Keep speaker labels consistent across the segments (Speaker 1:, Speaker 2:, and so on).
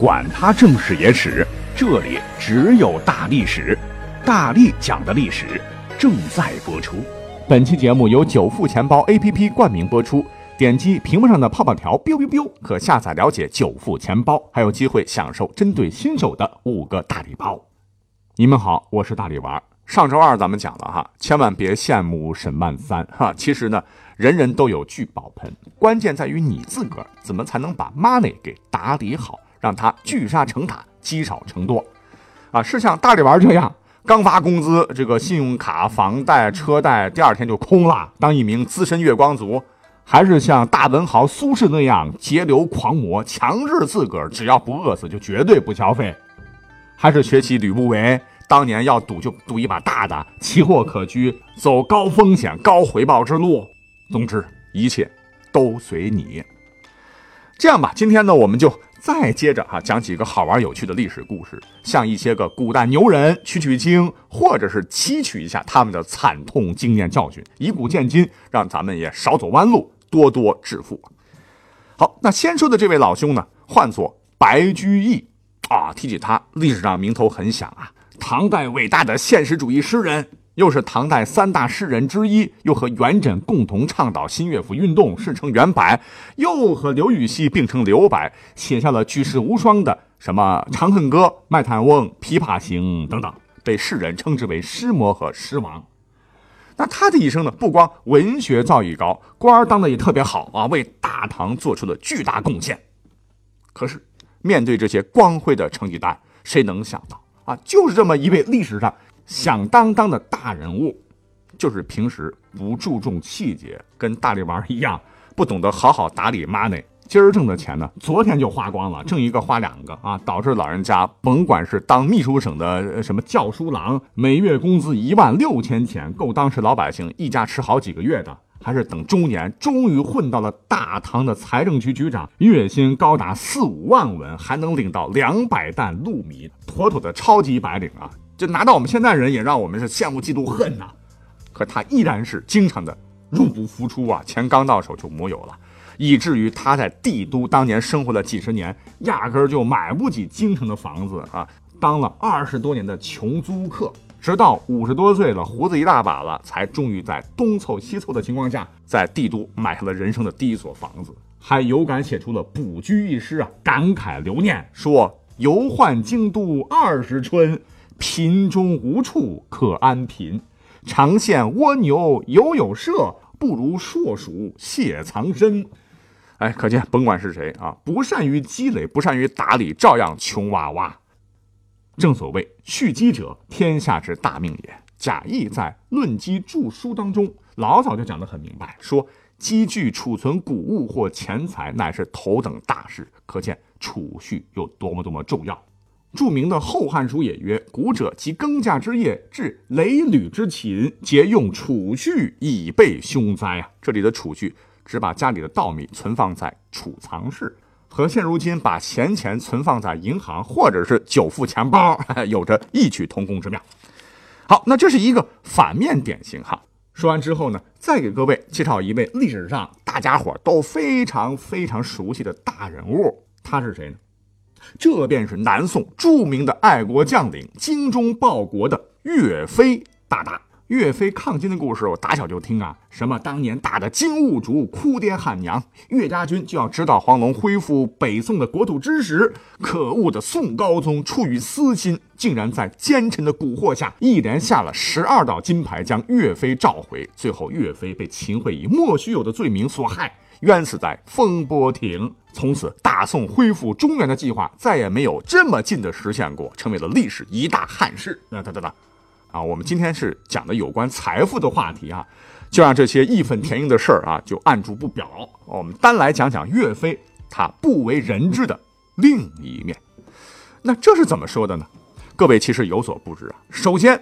Speaker 1: 管他正史野史，这里只有大历史，大力讲的历史正在播出。本期节目由九富钱包 APP 冠名播出，点击屏幕上的泡泡条，biu biu biu，可下载了解九富钱包，还有机会享受针对新手的五个大礼包。你们好，我是大力丸。上周二咱们讲了哈，千万别羡慕沈万三哈。其实呢，人人都有聚宝盆，关键在于你自个儿怎么才能把 money 给打理好。让他聚沙成塔，积少成多，啊，是像大力丸这样刚发工资，这个信用卡、房贷、车贷第二天就空了，当一名资深月光族，还是像大文豪苏轼那样节流狂魔，强制自个儿只要不饿死就绝对不消费，还是学习吕不韦当年要赌就赌一把大的，奇货可居，走高风险高回报之路。总之，一切都随你。这样吧，今天呢，我们就。再接着哈讲几个好玩有趣的历史故事，向一些个古代牛人取取经，或者是汲取一下他们的惨痛经验教训，以古鉴今，让咱们也少走弯路，多多致富。好，那先说的这位老兄呢，唤作白居易啊，提起他，历史上名头很响啊，唐代伟大的现实主义诗人。又是唐代三大诗人之一，又和元稹共同倡导新乐府运动，世称元白；又和刘禹锡并称刘白，写下了举世无双的什么《长恨歌》《卖炭翁》《琵琶行》等等，被世人称之为诗魔和诗王。那他的一生呢，不光文学造诣高，官当的也特别好啊，为大唐做出了巨大贡献。可是面对这些光辉的成绩单，谁能想到啊，就是这么一位历史上。响当当的大人物，就是平时不注重细节，跟大力丸一样，不懂得好好打理 money。今儿挣的钱呢，昨天就花光了，挣一个花两个啊，导致老人家甭管是当秘书省的什么教书郎，每月工资一万六千钱，够当时老百姓一家吃好几个月的；还是等中年，终于混到了大唐的财政局局长，月薪高达四五万文，还能领到两百担禄米，妥妥的超级白领啊！就拿到我们现在人也让我们是羡慕嫉妒恨呐，可他依然是经常的入不敷出啊，钱刚到手就没有了，以至于他在帝都当年生活了几十年，压根儿就买不起京城的房子啊，当了二十多年的穷租客，直到五十多岁了，胡子一大把了，才终于在东凑西凑的情况下，在帝都买下了人生的第一所房子，还有感写出了卜居一诗啊，感慨留念说：“游宦京都二十春。”贫中无处可安贫，常羡蜗牛犹有舍，不如硕鼠谢藏身。哎，可见甭管是谁啊，不善于积累，不善于打理，照样穷哇哇。正所谓蓄积者，天下之大命也。贾谊在《论积著书》当中老早就讲得很明白，说积聚储存谷物或钱财，乃是头等大事。可见储蓄有多么多么重要。著名的《后汉书》也曰：“古者及耕稼之业，至累履之勤，皆用储蓄以备凶灾啊！”这里的储蓄，只把家里的稻米存放在储藏室，和现如今把闲钱存放在银行或者是久富钱包，有着异曲同工之妙。好，那这是一个反面典型哈。说完之后呢，再给各位介绍一位历史上大家伙都非常非常熟悉的大人物，他是谁呢？这便是南宋著名的爱国将领、精忠报国的岳飞大大。岳飞抗金的故事，我打小就听啊。什么当年打的金兀术哭爹喊娘，岳家军就要指导黄龙恢复北宋的国土之时，可恶的宋高宗出于私心，竟然在奸臣的蛊惑下，一连下了十二道金牌，将岳飞召回。最后，岳飞被秦桧以莫须有的罪名所害。冤死在风波亭，从此大宋恢复中原的计划再也没有这么近的实现过，成为了历史一大憾事。那哒哒哒，啊，我们今天是讲的有关财富的话题啊，就让这些义愤填膺的事儿啊就按住不表。我们单来讲讲岳飞他不为人知的另一面。那这是怎么说的呢？各位其实有所不知啊。首先，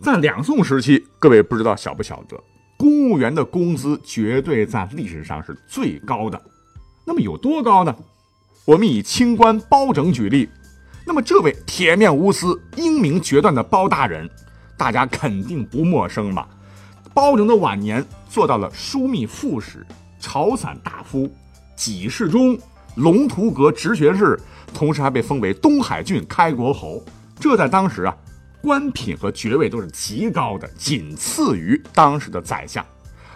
Speaker 1: 在两宋时期，各位不知道晓不晓得？公务员的工资绝对在历史上是最高的，那么有多高呢？我们以清官包拯举例，那么这位铁面无私、英明决断的包大人，大家肯定不陌生吧？包拯的晚年做到了枢密副使、朝散大夫、给事中，龙图阁直学士，同时还被封为东海郡开国侯。这在当时啊，官品和爵位都是极高的，仅次于当时的宰相。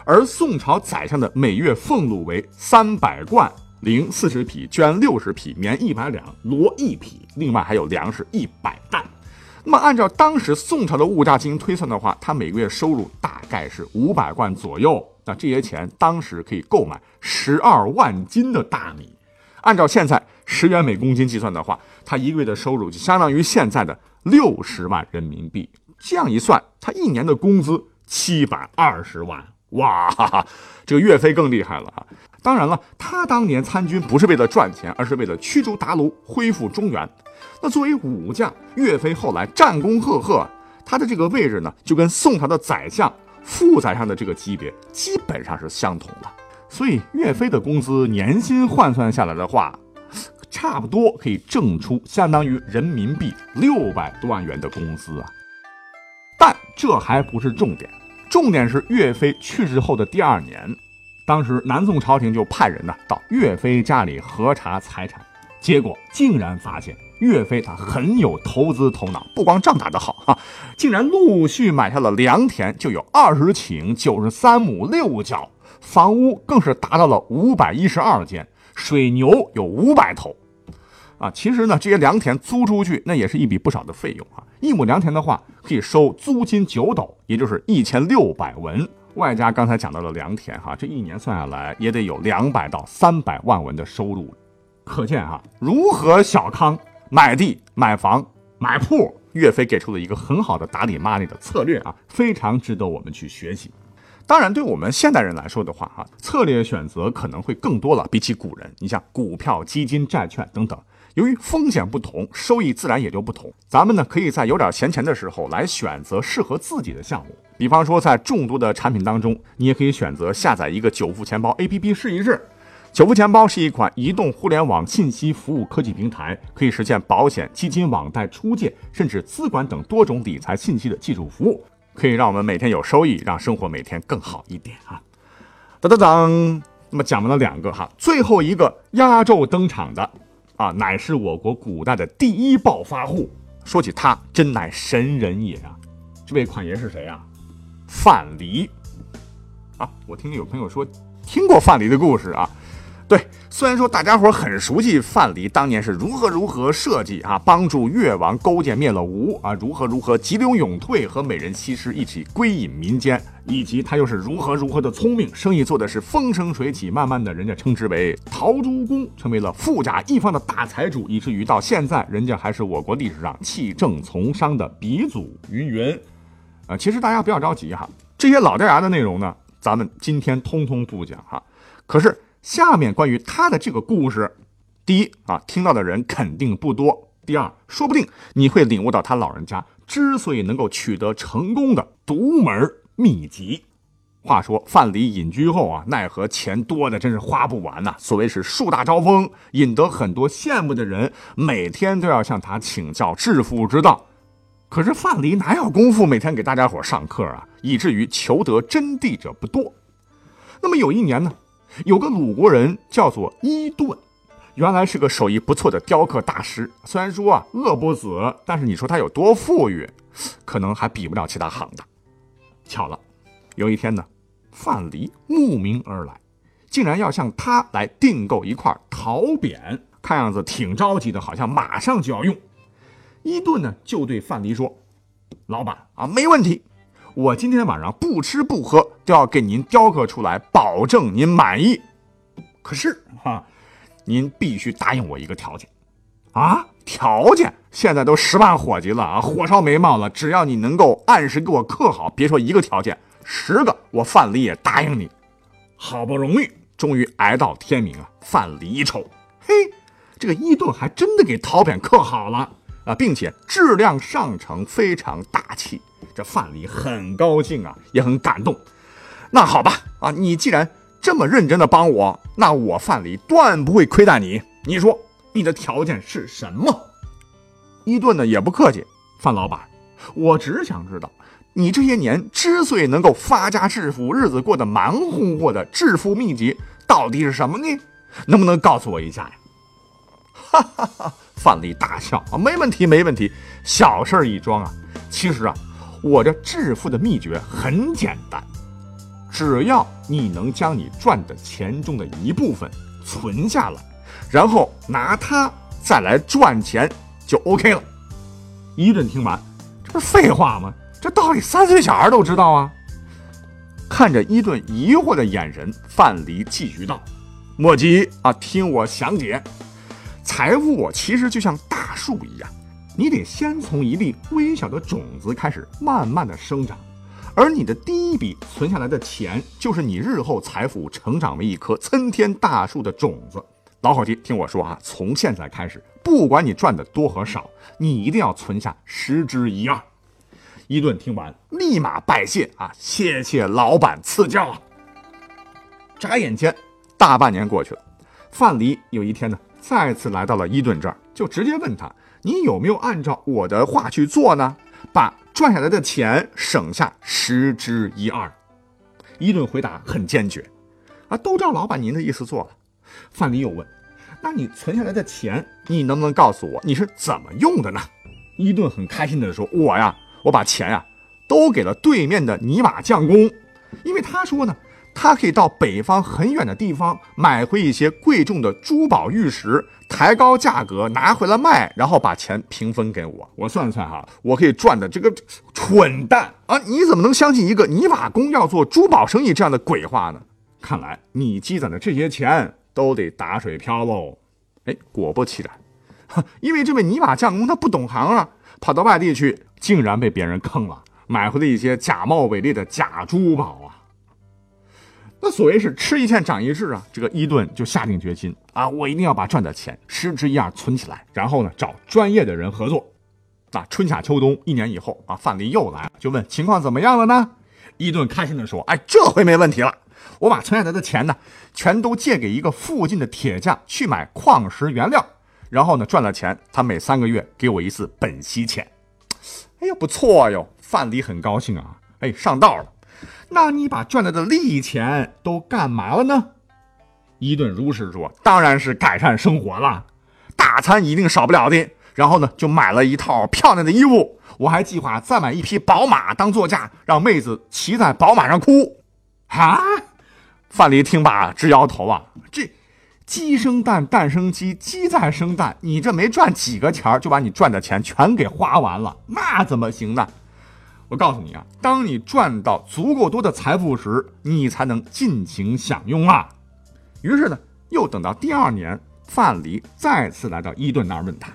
Speaker 1: 而宋朝宰相的每月俸禄为三百贯，零四十匹，绢六十匹，棉一百两，罗一匹，另外还有粮食一百担。那么按照当时宋朝的物价进行推算的话，他每个月收入大概是五百贯左右。那这些钱当时可以购买十二万斤的大米。按照现在十元每公斤计算的话，他一个月的收入就相当于现在的六十万人民币。这样一算，他一年的工资七百二十万。哇，哈哈，这个岳飞更厉害了啊！当然了，他当年参军不是为了赚钱，而是为了驱逐鞑虏，恢复中原。那作为武将，岳飞后来战功赫赫，他的这个位置呢，就跟宋朝的宰相、副宰相的这个级别基本上是相同的。所以，岳飞的工资年薪换算下来的话，差不多可以挣出相当于人民币六百多万元的工资啊。但这还不是重点，重点是岳飞去世后的第二年，当时南宋朝廷就派人呢到岳飞家里核查财产，结果竟然发现岳飞他很有投资头脑，不光仗打得好哈，竟然陆续买下了良田，就有二十顷、九十三亩六角。房屋更是达到了五百一十二间，水牛有五百头，啊，其实呢，这些良田租出去，那也是一笔不少的费用啊。一亩良田的话，可以收租金九斗，也就是一千六百文，外加刚才讲到的良田，哈，这一年算下来也得有两百到三百万文的收入。可见哈，如何小康买地、买房、买铺，岳飞给出了一个很好的打理 money 的策略啊，非常值得我们去学习。当然，对我们现代人来说的话，哈，策略选择可能会更多了。比起古人，你像股票、基金、债券等等，由于风险不同，收益自然也就不同。咱们呢，可以在有点闲钱的时候来选择适合自己的项目。比方说，在众多的产品当中，你也可以选择下载一个久富钱包 APP 试一试。久富钱包是一款移动互联网信息服务科技平台，可以实现保险、基金、网贷、出借，甚至资管等多种理财信息的技术服务。可以让我们每天有收益，让生活每天更好一点啊！当当当，那么讲完了两个哈，最后一个压轴登场的啊，乃是我国古代的第一暴发户。说起他，真乃神人也啊！这位款爷是谁啊？范蠡啊！我听有朋友说听过范蠡的故事啊。对，虽然说大家伙很熟悉范蠡当年是如何如何设计啊，帮助越王勾践灭了吴啊，如何如何急流勇退和美人西施一起归隐民间，以及他又是如何如何的聪明，生意做的是风生水起，慢慢的人家称之为陶朱公，成为了富甲一方的大财主，以至于到现在人家还是我国历史上弃政从商的鼻祖云云。啊，其实大家不要着急哈，这些老掉牙的内容呢，咱们今天通通不讲哈，可是。下面关于他的这个故事，第一啊，听到的人肯定不多；第二，说不定你会领悟到他老人家之所以能够取得成功的独门秘籍。话说范蠡隐居后啊，奈何钱多的真是花不完呐。所谓是树大招风，引得很多羡慕的人每天都要向他请教致富之道。可是范蠡哪有功夫每天给大家伙上课啊？以至于求得真谛者不多。那么有一年呢？有个鲁国人叫做伊顿，原来是个手艺不错的雕刻大师。虽然说啊饿不死，但是你说他有多富裕，可能还比不了其他行当。巧了，有一天呢，范蠡慕名而来，竟然要向他来订购一块陶匾，看样子挺着急的，好像马上就要用。伊顿呢就对范蠡说：“老板啊，没问题。”我今天晚上不吃不喝都要给您雕刻出来，保证您满意。可是哈，您必须答应我一个条件啊！条件现在都十万火急了啊，火烧眉毛了。只要你能够按时给我刻好，别说一个条件，十个我范蠡也答应你。好不容易，终于挨到天明啊！范蠡一瞅，嘿，这个伊顿还真的给陶匾刻好了啊，并且质量上乘，非常大气。这范蠡很高兴啊，也很感动。那好吧，啊，你既然这么认真的帮我，那我范蠡断不会亏待你。你说你的条件是什么？伊顿呢也不客气，范老板，我只想知道，你这些年之所以能够发家致富，日子过得忙乎乎的致富秘籍到底是什么呢？能不能告诉我一下呀？哈哈哈！范蠡大笑啊，没问题，没问题，小事一桩啊。其实啊，我这致富的秘诀很简单，只要你能将你赚的钱中的一部分存下来，然后拿它再来赚钱，就 OK 了。伊顿听完，这不废话吗？这道理三岁小孩都知道啊。看着伊顿疑惑的眼神，范蠡继续道：“莫急啊，听我详解。财富其实就像大树一样，你得先从一粒微小的种子开始，慢慢的生长。而你的第一笔存下来的钱，就是你日后财富成长为一棵参天大树的种子。老伙计，听我说啊，从现在开始，不管你赚的多和少，你一定要存下十之一二。”伊顿听完，立马拜谢啊！谢谢老板赐教啊！眨眼间，大半年过去了。范蠡有一天呢，再次来到了伊顿这儿，就直接问他：“你有没有按照我的话去做呢？把赚下来的钱省下十之一二？”伊顿回答很坚决：“啊，都照老板您的意思做了。”范蠡又问：“那你存下来的钱，你能不能告诉我你是怎么用的呢？”伊顿很开心地说：“我呀。”我把钱呀都给了对面的泥瓦匠工，因为他说呢，他可以到北方很远的地方买回一些贵重的珠宝玉石，抬高价格拿回来卖，然后把钱平分给我。我算算哈，我可以赚的这个蠢蛋啊！你怎么能相信一个泥瓦工要做珠宝生意这样的鬼话呢？看来你积攒的这些钱都得打水漂喽。哎，果不其然，因为这位泥瓦匠工他不懂行啊。跑到外地去，竟然被别人坑了，买回了一些假冒伪劣的假珠宝！那所谓是吃一堑长一智啊，这个伊顿就下定决心啊，我一定要把赚的钱十之一二存起来，然后呢找专业的人合作。那春夏秋冬一年以后啊，范蠡又来了，就问情况怎么样了呢？伊顿开心的说：“哎，这回没问题了，我把存下来的钱呢，全都借给一个附近的铁匠去买矿石原料。”然后呢，赚了钱，他每三个月给我一次本息钱。哎呀，不错哟，范蠡很高兴啊。哎，上道了。那你把赚来的利钱都干嘛了呢？伊顿如实说：“当然是改善生活了，大餐一定少不了的。然后呢，就买了一套漂亮的衣服。我还计划再买一匹宝马当座驾，让妹子骑在宝马上哭。”啊！范蠡听罢直摇头啊，这。鸡生蛋，蛋生鸡，鸡再生蛋，你这没赚几个钱就把你赚的钱全给花完了，那怎么行呢？我告诉你啊，当你赚到足够多的财富时，你才能尽情享用啊。于是呢，又等到第二年，范蠡再次来到伊顿那儿问他，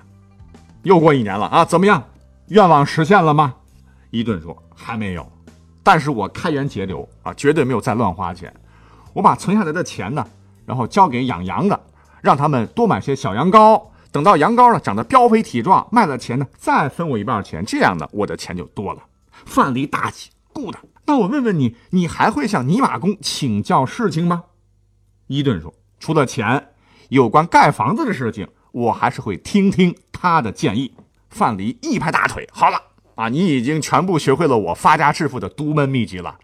Speaker 1: 又过一年了啊，怎么样？愿望实现了吗？伊顿说还没有，但是我开源节流啊，绝对没有再乱花钱，我把存下来的钱呢。然后交给养羊的，让他们多买些小羊羔。等到羊羔呢长得膘肥体壮，卖了钱呢，再分我一半钱。这样呢，我的钱就多了。范蠡大喜，good。那我问问你，你还会向泥瓦工请教事情吗？伊顿说：“除了钱，有关盖房子的事情，我还是会听听他的建议。”范蠡一拍大腿：“好了啊，你已经全部学会了我发家致富的独门秘籍了。”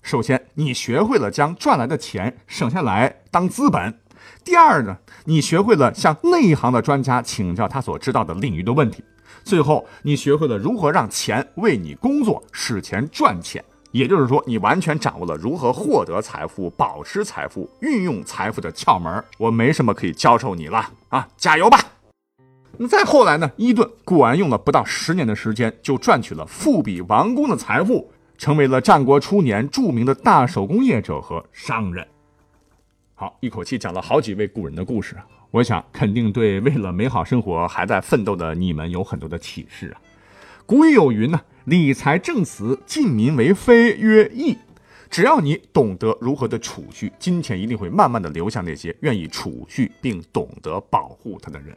Speaker 1: 首先，你学会了将赚来的钱省下来当资本。第二呢，你学会了向内行的专家请教他所知道的领域的问题。最后，你学会了如何让钱为你工作，使钱赚钱。也就是说，你完全掌握了如何获得财富、保持财富、运用财富的窍门。我没什么可以教授你了啊，加油吧！那再后来呢？伊顿果然用了不到十年的时间，就赚取了富比王公的财富。成为了战国初年著名的大手工业者和商人。好，一口气讲了好几位古人的故事啊，我想肯定对为了美好生活还在奋斗的你们有很多的启示啊。古语有云呢：“理财正辞，近民为非曰义。”只要你懂得如何的储蓄，金钱一定会慢慢的流向那些愿意储蓄并懂得保护它的人。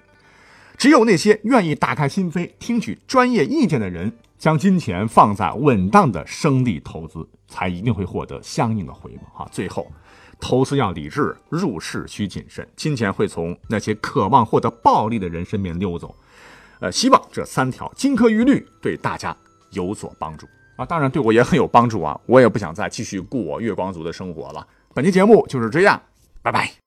Speaker 1: 只有那些愿意打开心扉，听取专业意见的人。将金钱放在稳当的生利投资，才一定会获得相应的回报哈。最后，投资要理智，入市需谨慎，金钱会从那些渴望获得暴利的人身边溜走。呃，希望这三条金科玉律对大家有所帮助啊！当然对我也很有帮助啊！我也不想再继续过月光族的生活了。本期节目就是这样，拜拜。